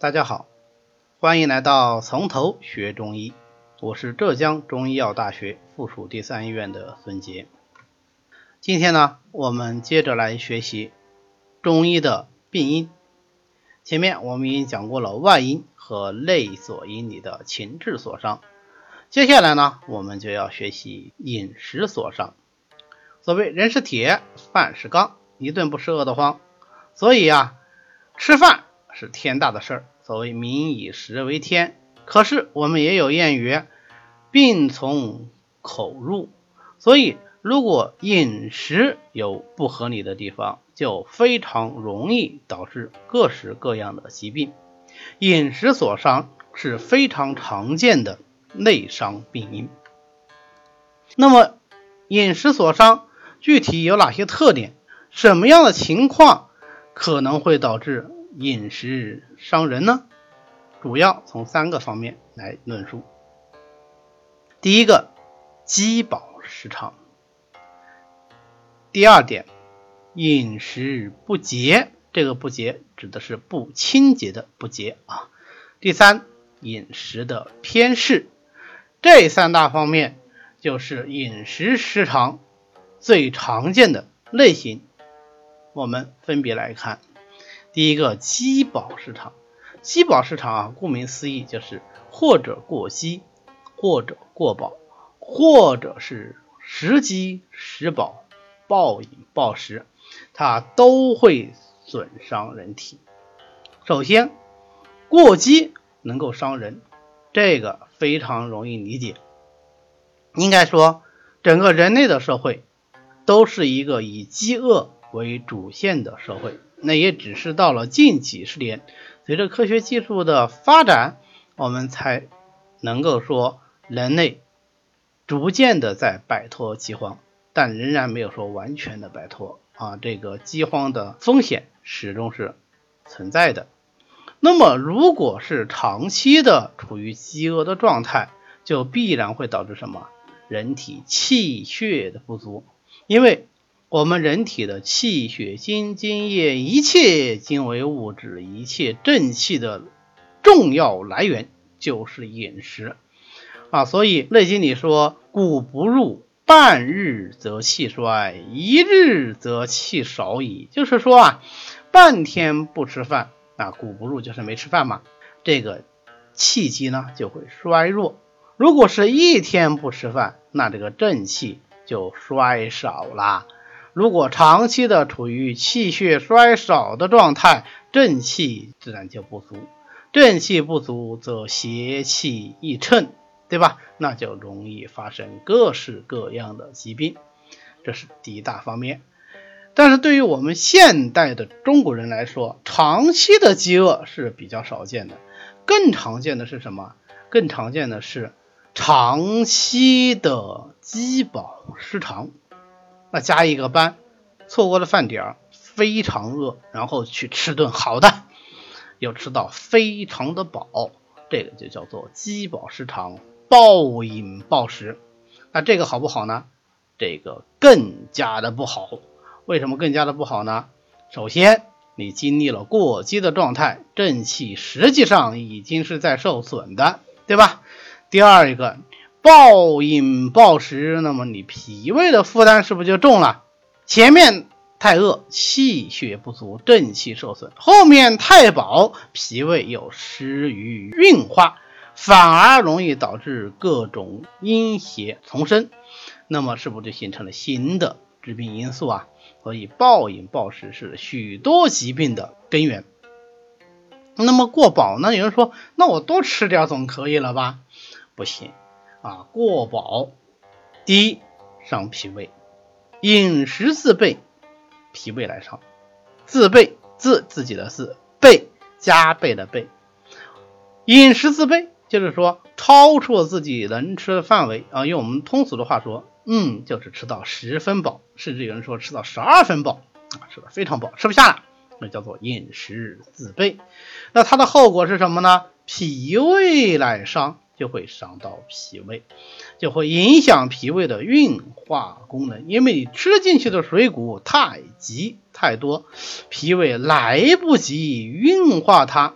大家好，欢迎来到从头学中医。我是浙江中医药大学附属第三医院的孙杰。今天呢，我们接着来学习中医的病因。前面我们已经讲过了外因和内所因里的情志所伤，接下来呢，我们就要学习饮食所伤。所谓人是铁，饭是钢，一顿不吃饿得慌。所以啊，吃饭是天大的事儿。所谓民以食为天，可是我们也有谚语，病从口入。所以如果饮食有不合理的地方，就非常容易导致各式各样的疾病。饮食所伤是非常常见的内伤病因。那么饮食所伤具体有哪些特点？什么样的情况？可能会导致饮食伤人呢？主要从三个方面来论述。第一个，饥饱失常；第二点，饮食不洁，这个不洁指的是不清洁的不洁啊；第三，饮食的偏嗜。这三大方面就是饮食失常最常见的类型。我们分别来看，第一个饥饱市场。饥饱市场啊，顾名思义就是或者过饥，或者过饱，或者是食饥食饱，暴饮暴食，它都会损伤人体。首先，过饥能够伤人，这个非常容易理解。应该说，整个人类的社会都是一个以饥饿。为主线的社会，那也只是到了近几十年，随着科学技术的发展，我们才能够说人类逐渐的在摆脱饥荒，但仍然没有说完全的摆脱啊，这个饥荒的风险始终是存在的。那么，如果是长期的处于饥饿的状态，就必然会导致什么？人体气血的不足，因为。我们人体的气血精津液，一切精微物质，一切正气的重要来源就是饮食啊。所以《内经》里说：“谷不入，半日则气衰，一日则气少矣。”就是说啊，半天不吃饭啊，谷不入就是没吃饭嘛，这个气机呢就会衰弱。如果是一天不吃饭，那这个正气就衰少了。如果长期的处于气血衰少的状态，正气自然就不足，正气不足则邪气易乘，对吧？那就容易发生各式各样的疾病，这是第一大方面。但是对于我们现代的中国人来说，长期的饥饿是比较少见的，更常见的是什么？更常见的是长期的饥饱失常。那加一个班，错过了饭点儿，非常饿，然后去吃顿好的，又吃到非常的饱，这个就叫做饥饱失常，暴饮暴食。那这个好不好呢？这个更加的不好。为什么更加的不好呢？首先，你经历了过饥的状态，正气实际上已经是在受损的，对吧？第二一个。暴饮暴食，那么你脾胃的负担是不是就重了？前面太饿，气血不足，正气受损；后面太饱，脾胃又失于运化，反而容易导致各种阴邪丛生。那么是不是就形成了新的致病因素啊？所以暴饮暴食是许多疾病的根源。那么过饱呢？有人说，那我多吃点总可以了吧？不行。啊，过饱，第一伤脾胃，饮食自备，脾胃来伤。自备自自己的自备加倍的备，饮食自备就是说超出了自己能吃的范围啊。用我们通俗的话说，嗯，就是吃到十分饱，甚至有人说吃到十二分饱啊，吃的非常饱，吃不下了，那叫做饮食自备。那它的后果是什么呢？脾胃来伤。就会伤到脾胃，就会影响脾胃的运化功能，因为你吃进去的水谷太急太多，脾胃来不及运化它，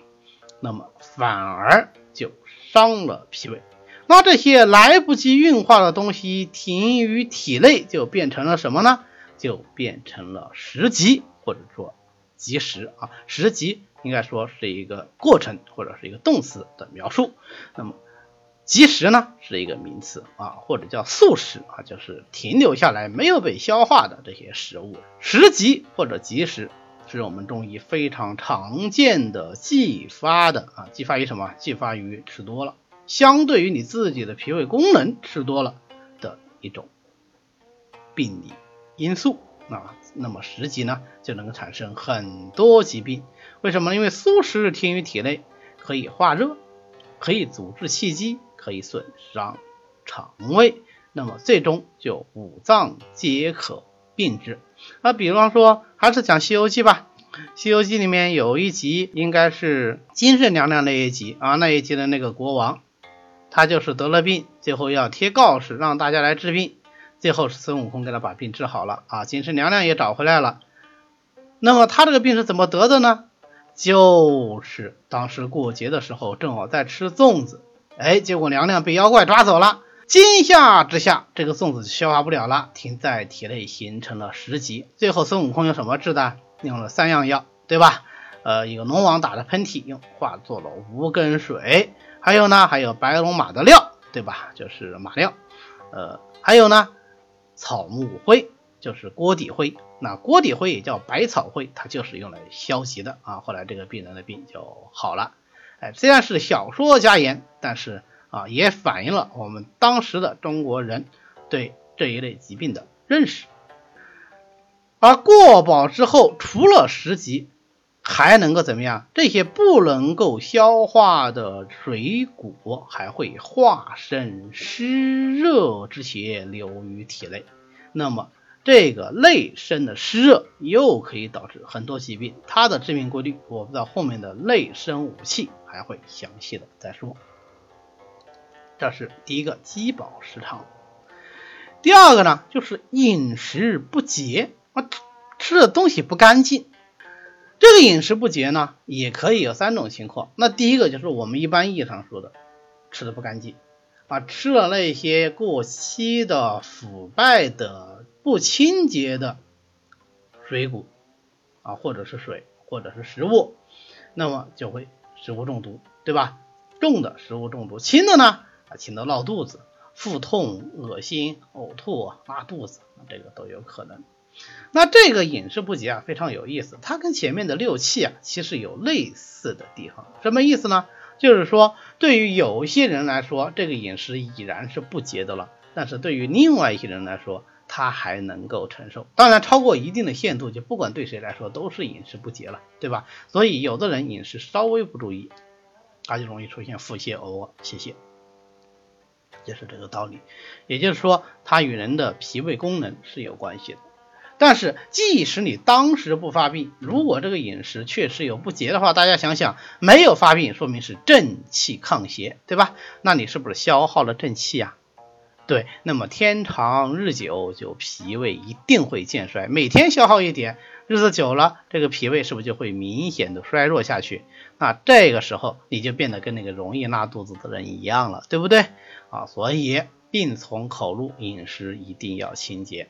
那么反而就伤了脾胃。那这些来不及运化的东西停于体内，就变成了什么呢？就变成了食积，或者说积食啊。食积应该说是一个过程或者是一个动词的描述。那么积食呢是一个名词啊，或者叫宿食啊，就是停留下来没有被消化的这些食物。食积或者积食是我们中医非常常见的继发的啊，继发于什么？继发于吃多了。相对于你自己的脾胃功能吃多了的一种病理因素啊，那么食积呢就能够产生很多疾病。为什么呢？因为素食停于体内，可以化热，可以阻滞气机，可以损伤肠胃，那么最终就五脏皆可病之。那比方说，还是讲《西游记》吧，《西游记》里面有一集，应该是金圣娘娘那一集啊，那一集的那个国王。他就是得了病，最后要贴告示让大家来治病，最后是孙悟空给他把病治好了啊，金圣娘娘也找回来了。那么他这个病是怎么得的呢？就是当时过节的时候正好在吃粽子，哎，结果娘娘被妖怪抓走了，惊吓之下这个粽子消化不了了，停在体内形成了食积。最后孙悟空用什么治的？用了三样药，对吧？呃，一个龙王打的喷嚏，用化作了无根水。还有呢，还有白龙马的料，对吧？就是马料。呃，还有呢，草木灰，就是锅底灰。那锅底灰也叫百草灰，它就是用来消疾的啊。后来这个病人的病就好了。哎，虽然是小说家言，但是啊，也反映了我们当时的中国人对这一类疾病的认识。而过饱之后，除了食积。还能够怎么样？这些不能够消化的水果还会化生湿热之邪流于体内，那么这个内生的湿热又可以导致很多疾病。它的致命规律，我们在后面的内生五气还会详细的再说。这是第一个饥饱失常。第二个呢，就是饮食不洁啊，吃的东西不干净。这个饮食不洁呢，也可以有三种情况。那第一个就是我们一般意义上说的，吃的不干净啊，吃了那些过期的、腐败的、不清洁的水果啊，或者是水，或者是食物，那么就会食物中毒，对吧？重的食物中毒，轻的呢啊，轻的闹肚子、腹痛、恶心、呕吐、拉肚子，这个都有可能。那这个饮食不洁啊，非常有意思，它跟前面的六气啊，其实有类似的地方。什么意思呢？就是说，对于有些人来说，这个饮食已然是不洁的了；但是对于另外一些人来说，他还能够承受。当然，超过一定的限度，就不管对谁来说都是饮食不节了，对吧？所以，有的人饮食稍微不注意，他就容易出现腹泻、呕恶、泄泻，就是这个道理。也就是说，它与人的脾胃功能是有关系的。但是，即使你当时不发病，如果这个饮食确实有不洁的话，大家想想，没有发病，说明是正气抗邪，对吧？那你是不是消耗了正气呀？对，那么天长日久，就脾胃一定会渐衰。每天消耗一点，日子久了，这个脾胃是不是就会明显的衰弱下去？那这个时候，你就变得跟那个容易拉肚子的人一样了，对不对？啊，所以病从口入，饮食一定要清洁。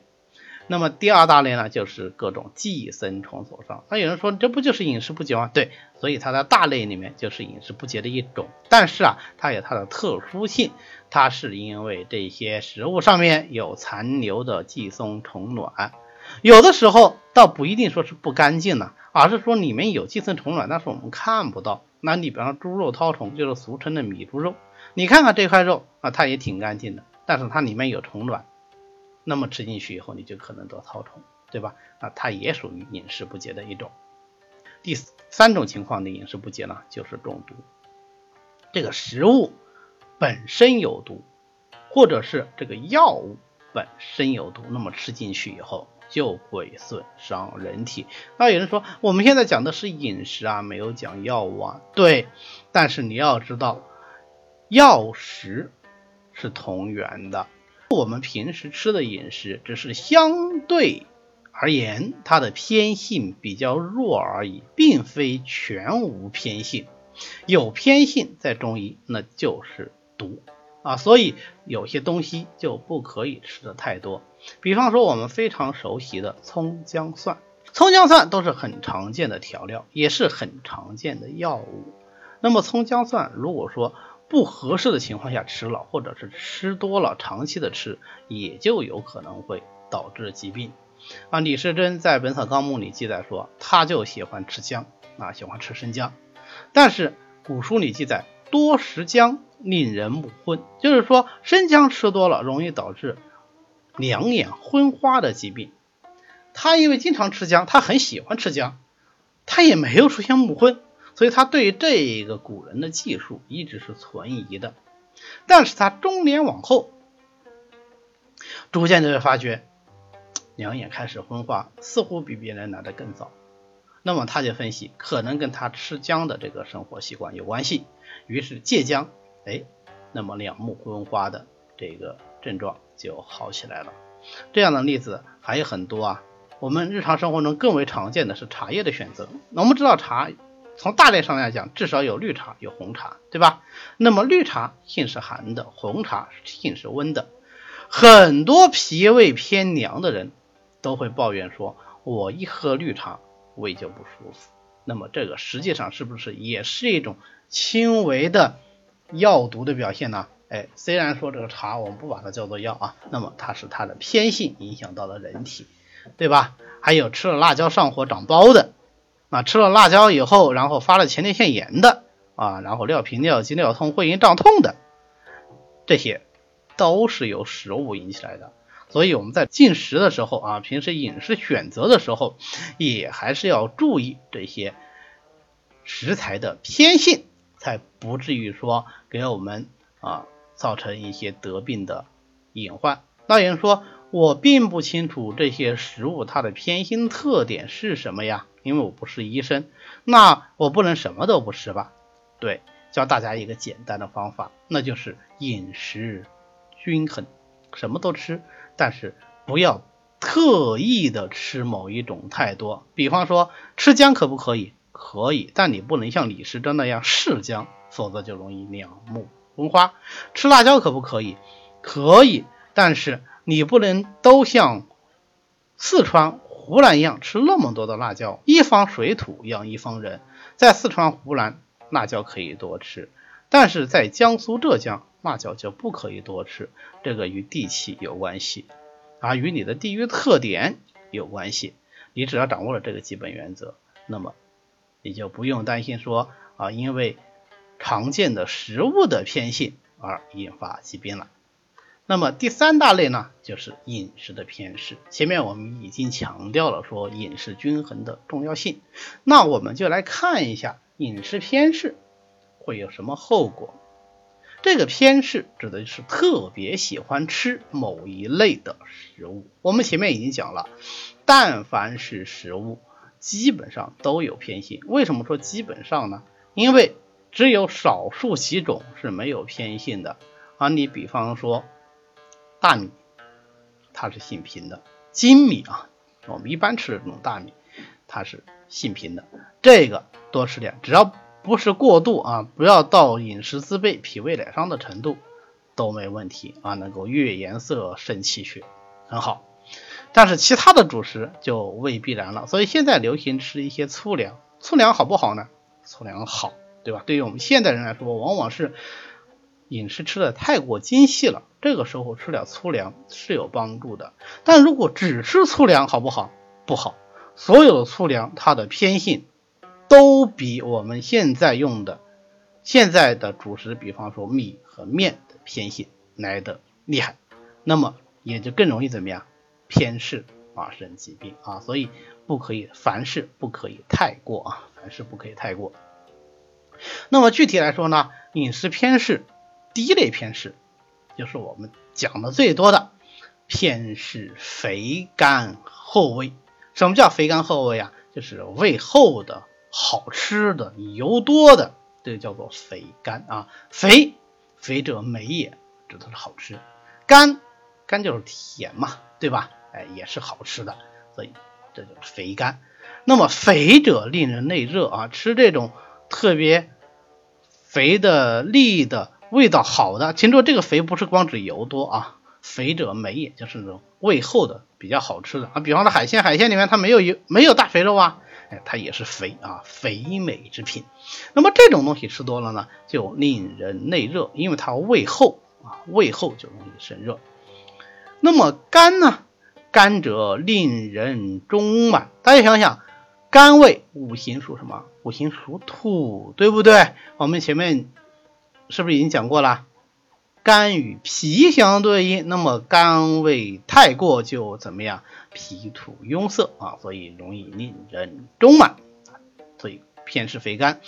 那么第二大类呢，就是各种寄生虫所伤。那有人说，这不就是饮食不洁吗？对，所以它在大类里面就是饮食不洁的一种。但是啊，它有它的特殊性，它是因为这些食物上面有残留的寄生虫卵，有的时候倒不一定说是不干净呢，而是说里面有寄生虫卵，但是我们看不到。那你比方猪肉绦虫，就是俗称的米猪肉，你看看这块肉啊，它也挺干净的，但是它里面有虫卵。那么吃进去以后，你就可能得绦虫，对吧？那它也属于饮食不洁的一种。第三种情况的饮食不洁呢，就是中毒。这个食物本身有毒，或者是这个药物本身有毒，那么吃进去以后就会损伤人体。那有人说，我们现在讲的是饮食啊，没有讲药物啊。对，但是你要知道，药食是同源的。我们平时吃的饮食只是相对而言，它的偏性比较弱而已，并非全无偏性。有偏性在中医那就是毒啊，所以有些东西就不可以吃的太多。比方说我们非常熟悉的葱姜蒜，葱姜蒜都是很常见的调料，也是很常见的药物。那么葱姜蒜如果说不合适的情况下吃了，或者是吃多了，长期的吃，也就有可能会导致疾病。啊，李时珍在《本草纲目》里记载说，他就喜欢吃姜啊，喜欢吃生姜。但是古书里记载，多食姜令人目昏，就是说生姜吃多了容易导致两眼昏花的疾病。他因为经常吃姜，他很喜欢吃姜，他也没有出现目昏，所以他对这个古人的技术一直是存疑的。但是他中年往后，逐渐就会发觉。两眼开始昏花，似乎比别人来的更早。那么他就分析，可能跟他吃姜的这个生活习惯有关系。于是戒姜，哎，那么两目昏花的这个症状就好起来了。这样的例子还有很多啊。我们日常生活中更为常见的是茶叶的选择。那我们知道茶从大类上来讲，至少有绿茶，有红茶，对吧？那么绿茶性是寒的，红茶性是温的。很多脾胃偏凉的人。都会抱怨说，我一喝绿茶胃就不舒服。那么这个实际上是不是也是一种轻微的药毒的表现呢？哎，虽然说这个茶我们不把它叫做药啊，那么它是它的偏性影响到了人体，对吧？还有吃了辣椒上火长包的啊，吃了辣椒以后然后发了前列腺炎的啊，然后尿频尿急尿痛会阴胀痛的，这些都是由食物引起来的。所以我们在进食的时候啊，平时饮食选择的时候，也还是要注意这些食材的偏性，才不至于说给我们啊造成一些得病的隐患。那有人说，我并不清楚这些食物它的偏性特点是什么呀？因为我不是医生，那我不能什么都不吃吧？对，教大家一个简单的方法，那就是饮食均衡，什么都吃。但是不要特意的吃某一种太多，比方说吃姜可不可以？可以，但你不能像李时珍那样嗜姜，否则就容易两目昏花。吃辣椒可不可以？可以，但是你不能都像四川、湖南一样吃那么多的辣椒。一方水土养一方人，在四川、湖南辣椒可以多吃，但是在江苏、浙江。辣椒就不可以多吃，这个与地气有关系，啊，与你的地域特点有关系。你只要掌握了这个基本原则，那么你就不用担心说啊，因为常见的食物的偏性而引发疾病了。那么第三大类呢，就是饮食的偏食。前面我们已经强调了说饮食均衡的重要性，那我们就来看一下饮食偏食会有什么后果。这个偏食指的是特别喜欢吃某一类的食物。我们前面已经讲了，但凡是食物，基本上都有偏性。为什么说基本上呢？因为只有少数几种是没有偏性的啊。你比方说大米，它是性平的；精米啊，我们一般吃的这种大米，它是性平的。这个多吃点，只要。不是过度啊，不要到饮食自备、脾胃乃伤的程度都没问题啊，能够悦颜色、胜气血，很好。但是其他的主食就未必然了。所以现在流行吃一些粗粮，粗粮好不好呢？粗粮好，对吧？对于我们现代人来说，往往是饮食吃的太过精细了，这个时候吃点粗粮是有帮助的。但如果只吃粗粮，好不好？不好。所有的粗粮它的偏性。都比我们现在用的现在的主食，比方说米和面的偏性来的厉害，那么也就更容易怎么样偏食发生疾病啊，所以不可以凡事不可以太过啊，凡事不可以太过。那么具体来说呢，饮食偏食，第一类偏食就是我们讲的最多的偏食肥甘厚味。什么叫肥甘厚味啊？就是味厚的。好吃的油多的，这个叫做肥甘啊。肥，肥者美也，指的是好吃。甘，甘就是甜嘛，对吧？哎，也是好吃的，所以这就是肥甘。那么肥者令人内热啊，吃这种特别肥的、腻的、味道好的。听说这个肥不是光指油多啊，肥者美也，就是那种味厚的、比较好吃的啊。比方说海鲜，海鲜里面它没有油，没有大肥肉啊，哎，它也是肥啊，肥美之品。那么这种东西吃多了呢，就令人内热，因为它味厚啊，味厚就容易生热。那么甘呢？甘者令人中满。大家想想。甘味五行属什么？五行属土，对不对？我们前面是不是已经讲过了？肝与脾相对应，那么肝胃太过就怎么样？脾土壅塞啊，所以容易令人中满，所以偏食肥甘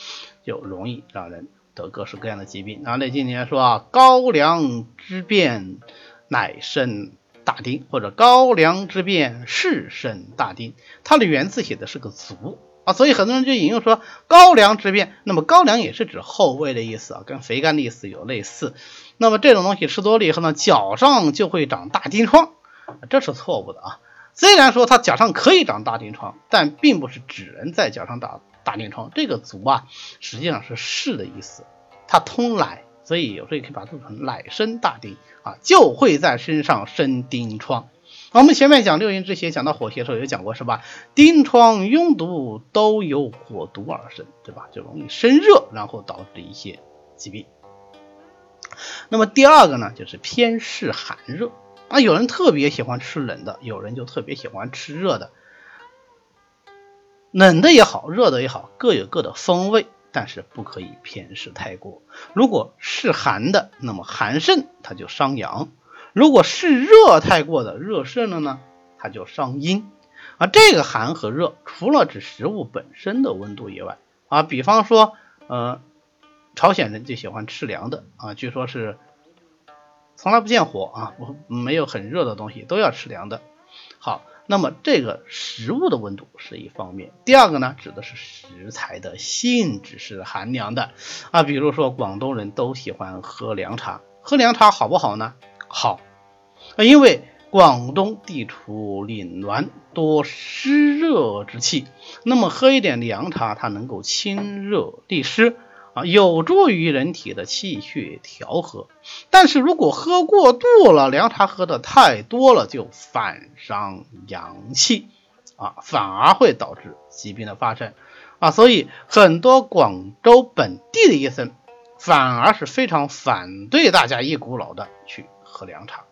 就容易让人得各式各样的疾病。啊，那今年说啊，高粱之变乃生。大丁或者高粱之变是生大丁，它的原字写的是个足啊，所以很多人就引用说高粱之变，那么高粱也是指后味的意思啊，跟肥甘的意思有类似。那么这种东西吃多了以后呢，脚上就会长大丁疮，这是错误的啊。虽然说它脚上可以长大丁疮，但并不是只能在脚上打大丁疮。这个足啊，实际上是是的意思，它通奶。所以有时候也可以把它读成奶生大丁啊，就会在身上生丁疮。我们前面讲六淫之邪，讲到火邪的时候有讲过是吧？丁疮、痈毒都由火毒而生，对吧？就容易生热，然后导致一些疾病。那么第二个呢，就是偏嗜寒热啊，有人特别喜欢吃冷的，有人就特别喜欢吃热的。冷的也好，热的也好，各有各的风味。但是不可以偏嗜太过。如果是寒的，那么寒盛它就伤阳；如果是热太过的，热盛了呢，它就伤阴。啊，这个寒和热，除了指食物本身的温度以外，啊，比方说，呃，朝鲜人就喜欢吃凉的啊，据说是从来不见火啊，没有很热的东西都要吃凉的。好。那么这个食物的温度是一方面，第二个呢，指的是食材的性质是寒凉的啊。比如说广东人都喜欢喝凉茶，喝凉茶好不好呢？好，因为广东地处岭峦，多湿热之气，那么喝一点凉茶，它能够清热利湿。啊，有助于人体的气血调和，但是如果喝过度了，凉茶喝的太多了，就反伤阳气，啊，反而会导致疾病的发生，啊，所以很多广州本地的医生反而是非常反对大家一股脑的去喝凉茶。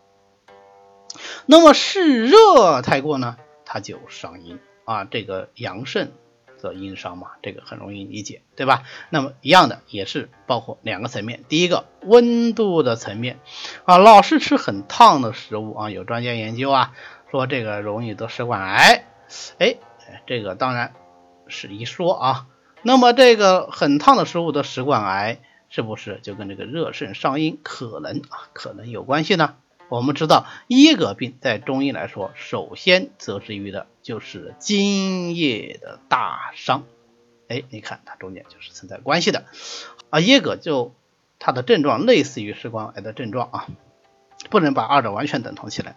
那么湿热太过呢，它就伤阴啊，这个阳盛。则阴伤嘛，这个很容易理解，对吧？那么一样的也是包括两个层面，第一个温度的层面啊，老是吃很烫的食物啊，有专家研究啊，说这个容易得食管癌，哎，这个当然是一说啊。那么这个很烫的食物的食管癌，是不是就跟这个热盛伤阴可能啊可能有关系呢？我们知道一个病在中医来说，首先责之于的就是津液的大伤。哎，你看它中间就是存在关系的啊。耶格就它的症状类似于食管癌的症状啊，不能把二者完全等同起来。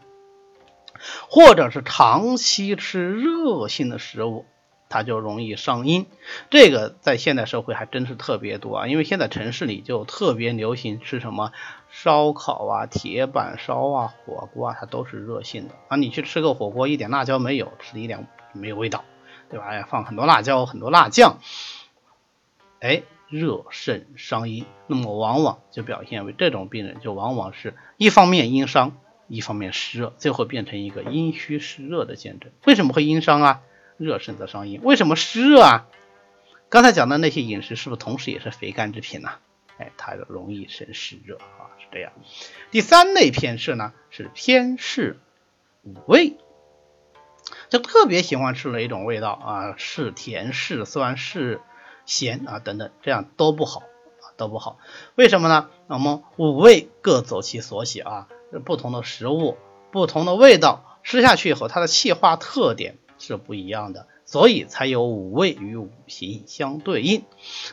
或者是长期吃热性的食物。它就容易伤阴，这个在现代社会还真是特别多啊！因为现在城市里就特别流行吃什么烧烤啊、铁板烧啊、火锅啊，它都是热性的啊。你去吃个火锅，一点辣椒没有，吃的一点没有味道，对吧？哎，放很多辣椒、很多辣酱，哎，热盛伤阴，那么往往就表现为这种病人就往往是一方面阴伤，一方面湿热，最后变成一个阴虚湿热的见证。为什么会阴伤啊？热盛则伤阴，为什么湿热啊？刚才讲的那些饮食是不是同时也是肥甘之品呢？哎，它容易生湿热啊，是这样。第三类偏嗜呢，是偏嗜五味，就特别喜欢吃哪一种味道啊？是甜、是酸、是咸啊等等，这样都不好啊，都不好。为什么呢？那么五味各走其所喜啊，不同的食物、不同的味道，吃下去以后，它的气化特点。是不一样的，所以才有五味与五行相对应。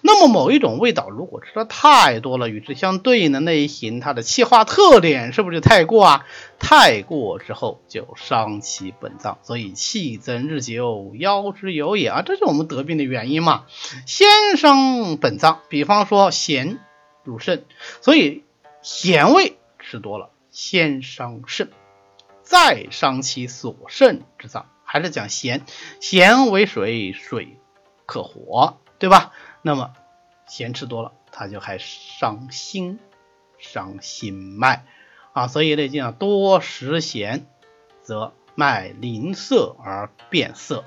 那么某一种味道如果吃的太多了，与之相对应的那一行，它的气化特点是不是就太过啊？太过之后就伤其本脏，所以气增日久，腰之有也啊，这是我们得病的原因嘛。先伤本脏，比方说咸入肾，所以咸味吃多了先伤肾，再伤其所肾之脏。还是讲咸，咸为水，水克火，对吧？那么咸吃多了，它就还伤心，伤心脉啊。所以《内经》啊，多食咸，则脉凝涩而变色，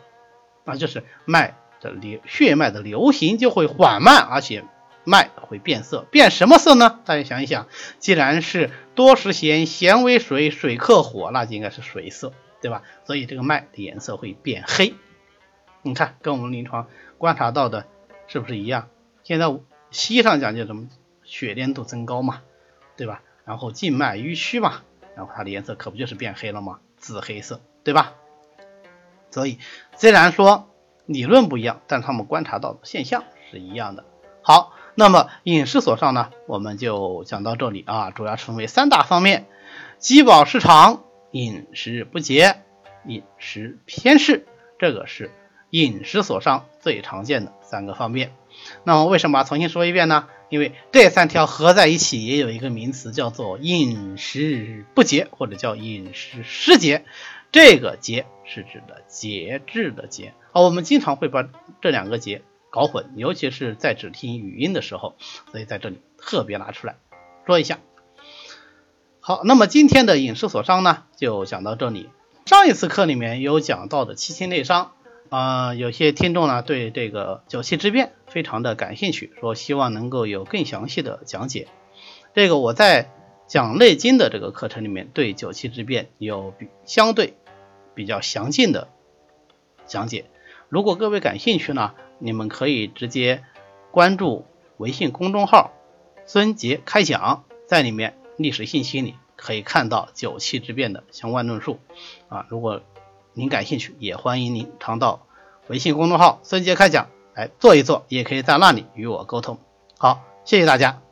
啊，就是脉的流血脉的流行就会缓慢，而且脉会变色。变什么色呢？大家想一想，既然是多食咸，咸为水，水克火，那就应该是水色。对吧？所以这个脉的颜色会变黑，你看跟我们临床观察到的是不是一样？现在西医上讲叫什么？血粘度增高嘛，对吧？然后静脉淤曲嘛，然后它的颜色可不就是变黑了吗？紫黑色，对吧？所以虽然说理论不一样，但他们观察到的现象是一样的。好，那么饮食所上呢，我们就讲到这里啊，主要分为三大方面：饥饱失常。饮食不节，饮食偏嗜，这个是饮食所伤最常见的三个方面。那么为什么重新说一遍呢？因为这三条合在一起也有一个名词叫做饮食不节，或者叫饮食失节。这个节是指的节制的节。啊，我们经常会把这两个节搞混，尤其是在只听语音的时候，所以在这里特别拿出来说一下。好，那么今天的饮食所伤呢，就讲到这里。上一次课里面有讲到的七情内伤，啊，有些听众呢对这个九气之变非常的感兴趣，说希望能够有更详细的讲解。这个我在讲《内经》的这个课程里面，对九气之变有比相对比较详尽的讲解。如果各位感兴趣呢，你们可以直接关注微信公众号“孙杰开讲”，在里面。历史信息里可以看到九气之变的相关论述啊，如果您感兴趣，也欢迎您常到微信公众号“孙杰开讲”来坐一坐，也可以在那里与我沟通。好，谢谢大家。